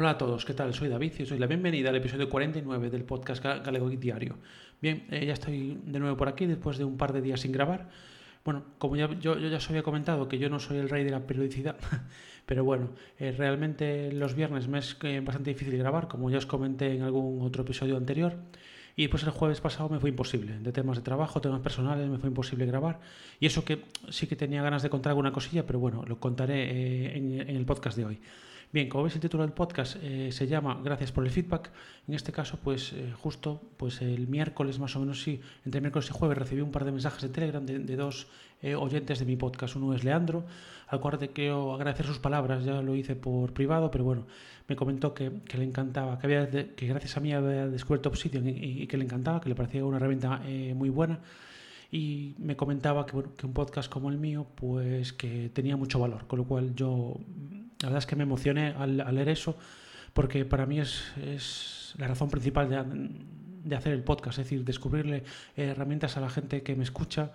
Hola a todos, ¿qué tal? Soy David y os doy la bienvenida al episodio 49 del podcast Galego Diario. Bien, eh, ya estoy de nuevo por aquí después de un par de días sin grabar. Bueno, como ya, yo, ya os había comentado que yo no soy el rey de la periodicidad, pero bueno, eh, realmente los viernes me es eh, bastante difícil grabar, como ya os comenté en algún otro episodio anterior. Y después el jueves pasado me fue imposible. De temas de trabajo, temas personales, me fue imposible grabar. Y eso que sí que tenía ganas de contar alguna cosilla, pero bueno, lo contaré en el podcast de hoy. Bien, como veis el título del podcast eh, se llama Gracias por el feedback. En este caso, pues eh, justo pues el miércoles más o menos, sí, entre miércoles y jueves recibí un par de mensajes de Telegram de, dos eh, oyentes de mi podcast. Uno es Leandro, al cual te quiero agradecer sus palabras, ya lo hice por privado, pero bueno, me comentó que, le encantaba, que, había que gracias a mí había descubierto Obsidian y, que le encantaba, que le parecía una herramienta muy buena y me comentaba que, bueno, que un podcast como el mío pues que tenía mucho valor, con lo cual yo la verdad es que me emocioné al, leer eso porque para mí es, la razón principal de, hacer el podcast, es decir, descubrirle herramientas a la gente que me escucha,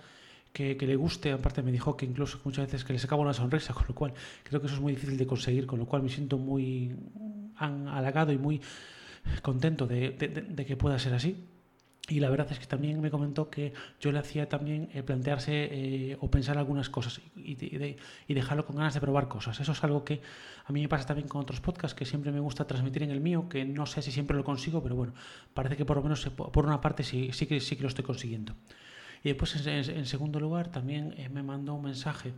que, le guste. Aparte me dijo que incluso muchas veces que le sacaba una sonrisa, con lo cual creo que eso es muy difícil de conseguir, con lo cual me siento muy halagado y muy contento de que pueda ser así. Y la verdad es que también me comentó que yo le hacía también eh, plantearse eh, o pensar algunas cosas y, y, dejarlo con ganas de probar cosas. Eso es algo que a mí me pasa también con otros podcasts que siempre me gusta transmitir en el mío, que no sé si siempre lo consigo, pero bueno, parece que por lo menos por una parte sí, sí, que, sí que lo estoy consiguiendo. Y después, en, segundo lugar, también eh, me mandó un mensaje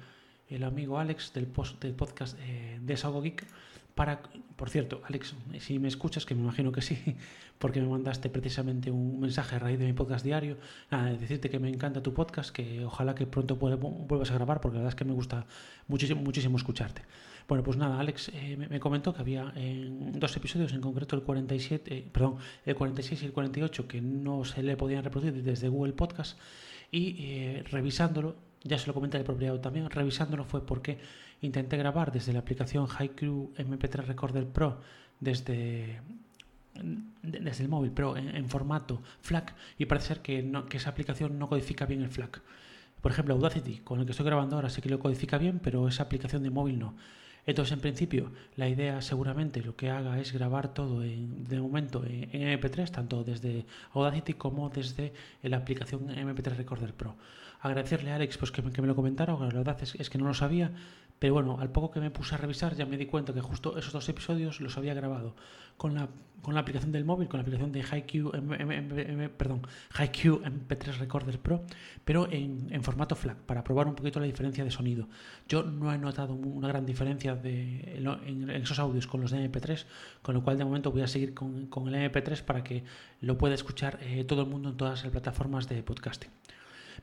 el amigo Alex del, post, del podcast de Sago Geek para, por cierto, Alex, si me escuchas, que me imagino que sí, porque me mandaste precisamente un mensaje a raíz de mi podcast diario, nada, decirte que me encanta tu podcast, que ojalá que pronto vuelvas a grabar, porque la verdad es que me gusta muchísimo, muchísimo escucharte. Bueno, pues nada, Alex eh, me, comentó que había en dos episodios, en concreto el 47, eh, perdón, el 46 y el 48, que no se le podían reproducir desde Google Podcast, y eh, revisándolo, ya se lo comenté al propiedad también, revisándolo fue porque intenté grabar desde la aplicación HiQ MP3 Recorder Pro desde, desde el móvil, pero en, formato FLAC y parece ser que, esa aplicación no codifica bien el FLAC. Por ejemplo, Audacity, con el que estoy grabando ahora, sí que lo codifica bien, pero esa aplicación de móvil no. Entonces, en principio, la idea seguramente lo que haga es grabar todo de momento en, MP3, tanto desde Audacity como desde la aplicación MP3 Recorder Pro. Agradecerle a Alex pues, que, me, lo comentara, la verdad es, que no lo sabía, pero bueno, al poco que me puse a revisar ya me di cuenta que justo esos dos episodios los había grabado con la, con la aplicación del móvil, con la aplicación de HiQ, perdón, HiQ MP3 Recorder Pro, pero en, en, formato FLAC, para probar un poquito la diferencia de sonido. Yo no he notado una gran diferencia de, en, esos audios con los de MP3, con lo cual de momento voy a seguir con, con el MP3 para que lo pueda escuchar eh, todo el mundo en todas las plataformas de podcasting.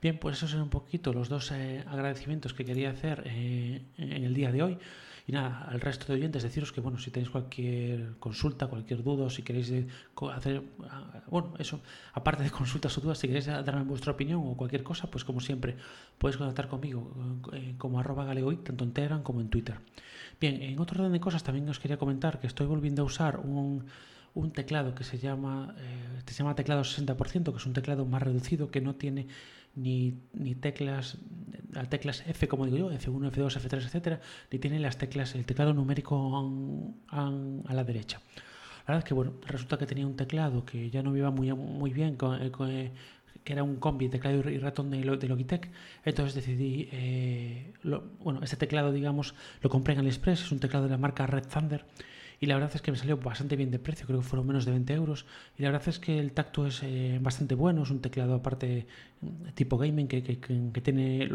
Bien, pues esos son un poquito los dos eh, agradecimientos que quería hacer eh, en el día de hoy. Y nada, al resto de oyentes deciros que, bueno, si tenéis cualquier consulta, cualquier duda, si queréis eh, hacer, ah, bueno, eso, aparte de consultas o dudas, si queréis darme vuestra opinión o cualquier cosa, pues como siempre, podéis contactar conmigo como arroba galegoic, tanto en Telegram como en Twitter. Bien, en otro orden de cosas también os quería comentar que estoy volviendo a usar un un teclado que se llama, eh, se llama teclado 60%, que es un teclado más reducido que no tiene ni, ni teclas, las teclas F como digo yo, F1, F2, F3, etcétera, ni tiene las teclas, el teclado numérico a la derecha. La verdad es que bueno, resulta que tenía un teclado que ya no iba muy, muy bien, eh, eh, que era un combi, teclado y ratón de, Logitech. Entonces decidí, bueno, este teclado, digamos, lo compré en AliExpress, es un teclado de la marca Red Thunder y la verdad es que me salió bastante bien de precio, creo que fueron menos de 20 euros y la verdad es que el tacto es eh, bastante bueno, es un teclado aparte mm, tipo gaming que, que, tiene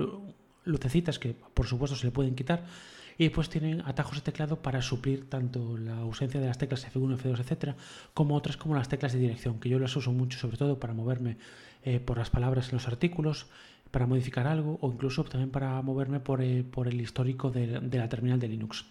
lucecitas que por supuesto se le pueden quitar y después tienen atajos de teclado para suplir tanto la ausencia de las teclas F1, F2, etcétera, como otras como las teclas de dirección, que yo las uso mucho sobre todo para moverme eh, por las palabras en los artículos, para modificar algo o incluso también para moverme por, eh, por el histórico de la terminal de Linux.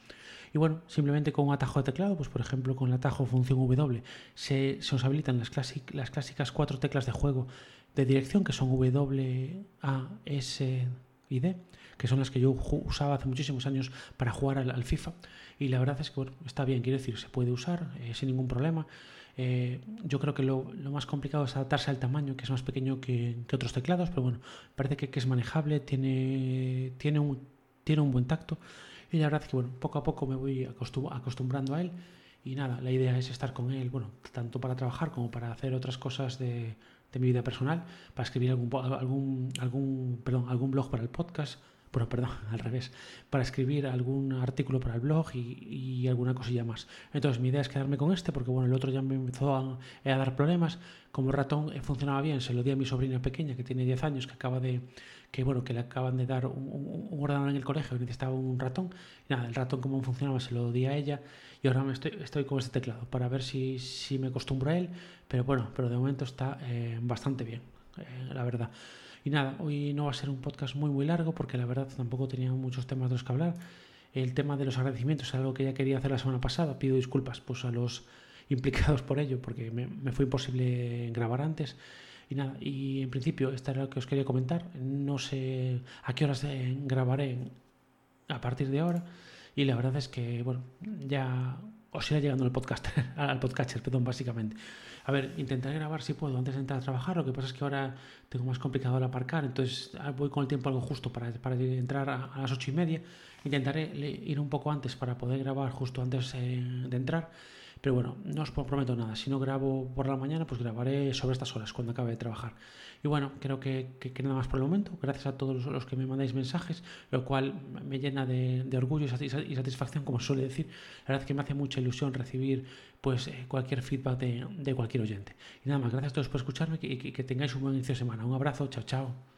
Y bueno, simplemente con un atajo de teclado, pues por ejemplo con el atajo función W, se, se os habilitan las, las clásicas cuatro teclas de juego de dirección que son W, A, S y D, que son las que yo usaba hace muchísimos años para jugar al, FIFA. Y la verdad es que bueno, está bien, quiero decir, se puede usar eh, sin ningún problema. Eh, yo creo que lo, más complicado es adaptarse al tamaño, que es más pequeño que, que otros teclados, pero bueno, parece que, que, es manejable, tiene, tiene, un, tiene un buen tacto y la verdad es que bueno, poco a poco me voy acostumbrando a él y nada, la idea es estar con él, bueno, tanto para trabajar como para hacer otras cosas de, de mi vida personal, para escribir algún, algún, algún, perdón, algún blog para el podcast, bueno, perdón, al revés, para escribir algún artículo para el blog y, y, alguna cosilla más. Entonces mi idea es quedarme con este porque bueno, el otro ya me empezó a, a dar problemas. Como el ratón eh, funcionaba bien, se lo di a mi sobrina pequeña que tiene 10 años, que acaba de, que bueno, que le acaban de dar un, un, un ordenador en el colegio necesitaba un ratón. Y nada, el ratón como funcionaba se lo di a ella y ahora me estoy, estoy con este teclado para ver si, si me acostumbro a él, pero bueno, pero de momento está eh, bastante bien, eh, la verdad. Y nada, hoy no va a ser un podcast muy muy largo porque la verdad tampoco tenía muchos temas de los que hablar. El tema de los agradecimientos es algo que ya quería hacer la semana pasada. Pido disculpas pues, a los implicados por ello porque me, me fue imposible grabar antes. Y nada, y en principio, esta era lo que os quería comentar. No sé a qué horas eh, grabaré a partir de ahora. Y la verdad es que, bueno, ya os irá llegando el podcast, al podcatcher, perdón, básicamente. A ver, intentaré grabar si puedo antes de entrar a trabajar. Lo que pasa es que ahora tengo más complicado el aparcar, entonces voy con el tiempo algo justo para, para entrar a, a, las ocho y media. Intentaré ir un poco antes para poder grabar justo antes eh, de entrar. Pero bueno, no os prometo nada. Si no grabo por la mañana, pues grabaré sobre estas horas, cuando acabe de trabajar. Y bueno, creo que, nada más por el momento. Gracias a todos los que me mandáis mensajes, lo cual me llena de, orgullo y satisfacción, como suele decir. La verdad es que me hace mucha ilusión recibir pues eh, cualquier feedback de, de, cualquier oyente. Y nada más, gracias a todos por escucharme y que, que tengáis un buen inicio de semana. Un abrazo, chao, chao.